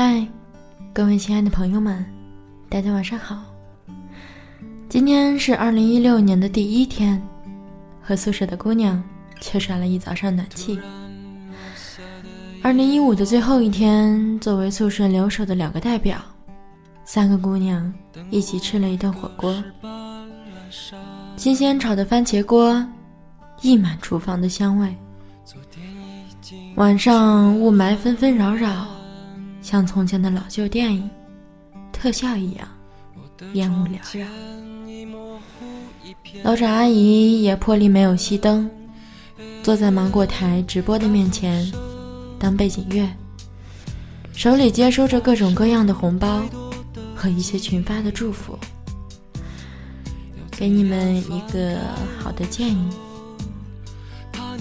嗨，各位亲爱的朋友们，大家晚上好。今天是二零一六年的第一天，和宿舍的姑娘却耍了一早上暖气。二零一五的最后一天，作为宿舍留守的两个代表，三个姑娘一起吃了一顿火锅。新鲜炒的番茄锅，溢满厨房的香味。晚上雾霾纷纷扰扰，像从前的老旧电影特效一样，烟雾缭绕。楼长阿姨也破例没有熄灯，坐在芒果台直播的面前当背景乐，手里接收着各种各样的红包和一些群发的祝福。给你们一个好的建议：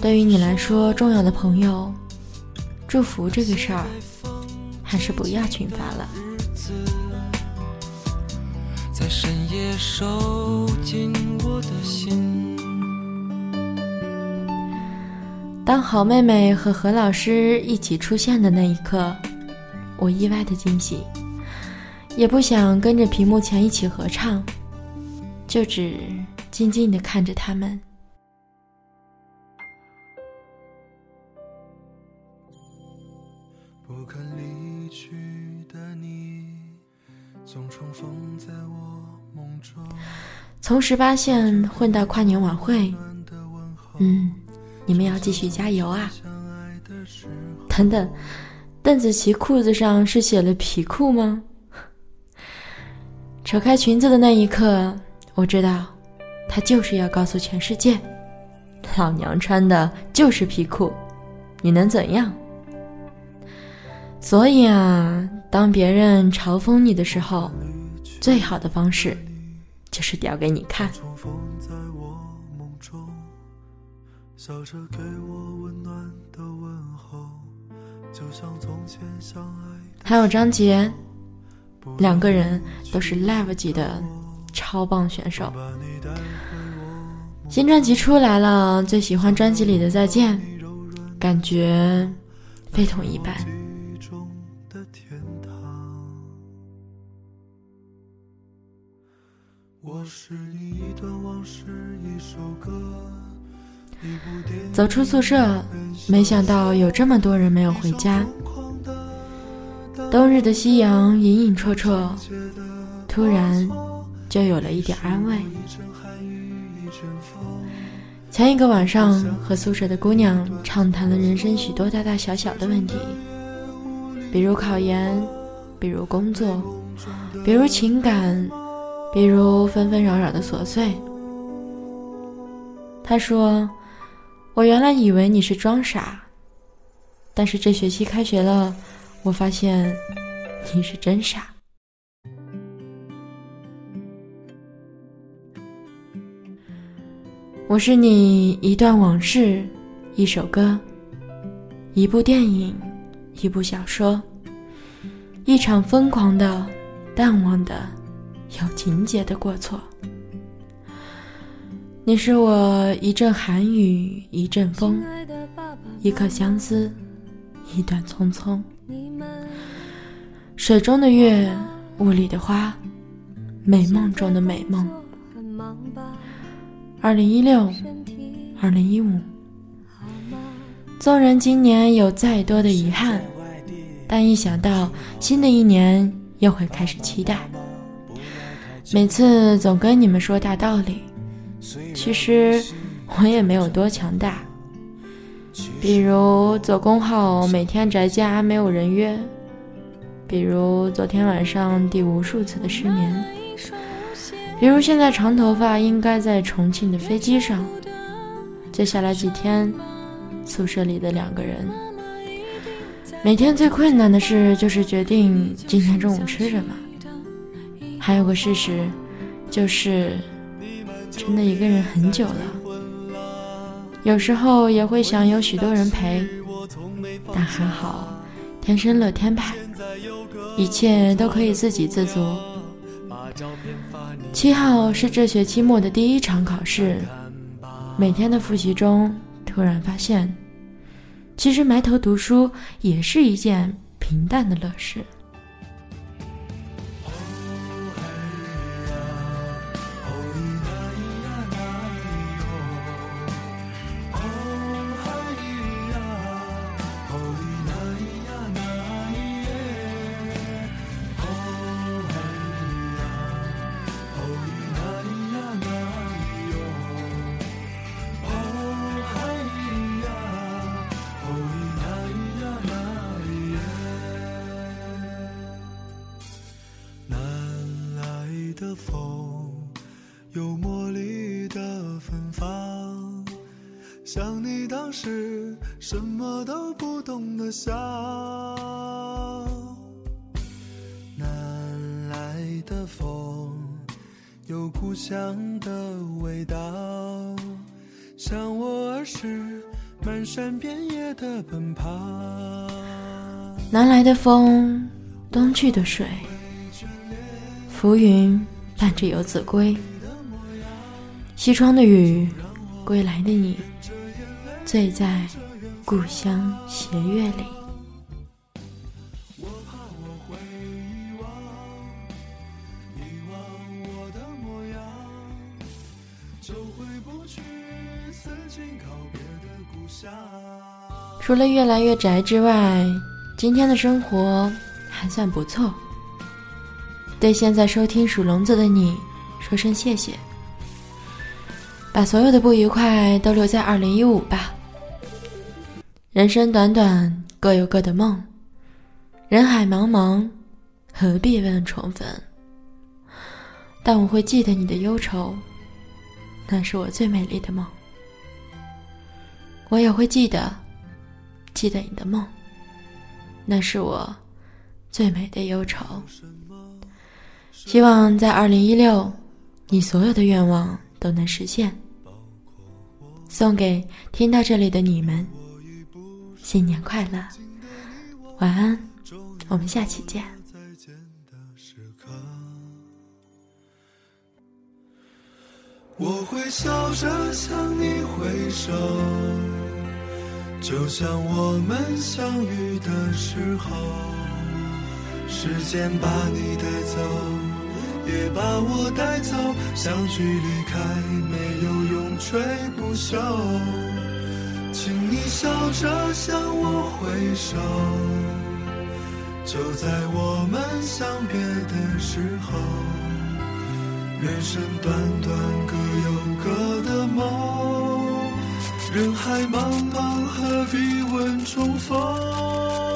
对于你来说重要的朋友，祝福这个事儿还是不要群发了。在深夜收紧我的心。当好妹妹和何老师一起出现的那一刻，我意外的惊喜，也不想跟着屏幕前一起合唱，就只静静的看着他们。从十八线混到跨年晚会，嗯，你们要继续加油啊！等等，邓紫棋裤子上是写了皮裤吗？扯开裙子的那一刻，我知道，她就是要告诉全世界，老娘穿的就是皮裤，你能怎样？所以啊，当别人嘲讽你的时候，最好的方式。就是屌给你看。还有张杰，两个人都是 live 级的超棒选手。新专辑出来了，最喜欢专辑里的《再见》，感觉非同一般。我是你一段往事，一首歌走出宿舍，没想到有这么多人没有回家。冬日的夕阳隐隐绰绰，突然就有了一点安慰。前一个晚上和宿舍的姑娘畅谈了人生许多大大小小的问题，比如考研，比如工作，比如情感。比如纷纷扰扰的琐碎。他说：“我原来以为你是装傻，但是这学期开学了，我发现你是真傻。”我是你一段往事，一首歌，一部电影，一部小说，一场疯狂的、淡忘的。有情节的过错，你是我一阵寒雨一阵风，一刻相思一段匆匆。水中的月，雾里的花，美梦中的美梦。二零一六，二零一五，纵然今年有再多的遗憾，但一想到新的一年又会开始期待。每次总跟你们说大道理，其实我也没有多强大。比如做公号每天宅家没有人约，比如昨天晚上第无数次的失眠，比如现在长头发应该在重庆的飞机上。接下来几天，宿舍里的两个人，每天最困难的事就是决定今天中午吃什么。还有个事实，就是真的一个人很久了。有时候也会想有许多人陪，但还好，天生乐天派，一切都可以自给自足。七号是这学期末的第一场考试，每天的复习中，突然发现，其实埋头读书也是一件平淡的乐事。的风，有茉莉的芬芳。想你当时什么都不懂的笑。南来的风，有故乡的味道。像我儿时漫山遍野的奔跑。南来的风，东去的水。浮云伴着游子归。西窗的雨，归来的你，醉在故乡斜月里。除了越来越宅之外，今天的生活还算不错。对现在收听属笼子的你说声谢谢。把所有的不愉快都留在二零一五吧。人生短短，各有各的梦。人海茫茫，何必问重逢？但我会记得你的忧愁，那是我最美丽的梦。我也会记得，记得你的梦，那是我最美的忧愁。希望在二零一六，你所有的愿望都能实现。送给听到这里的你们，新年快乐，晚安，我们下期见。我会笑着向你挥手，就像我们相遇的时候，时间把你带走。也把我带走，相聚离开没有永垂不朽。请你笑着向我挥手，就在我们相别的时候。人生短短，各有各的梦。人海茫茫，何必问重逢？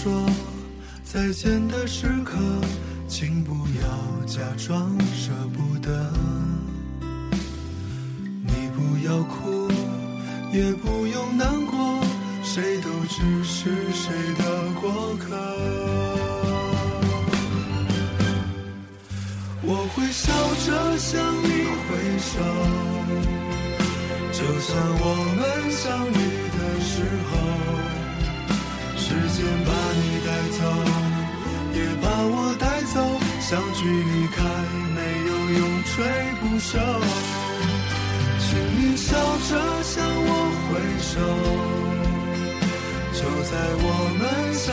说再见的时刻，请不要假装舍不得。你不要哭，也不用难过，谁都只是谁的过客。我会笑着向你挥手，就像我们相遇的时候，时间相聚离开，没有永垂不朽。请你笑着向我挥手，就在我们相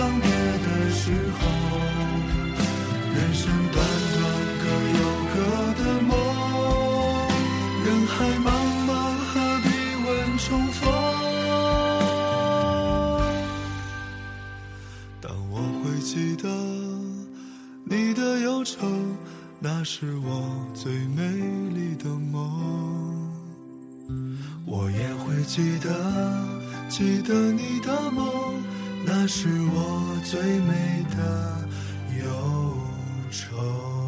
记得记得你的梦那是我最美的忧愁。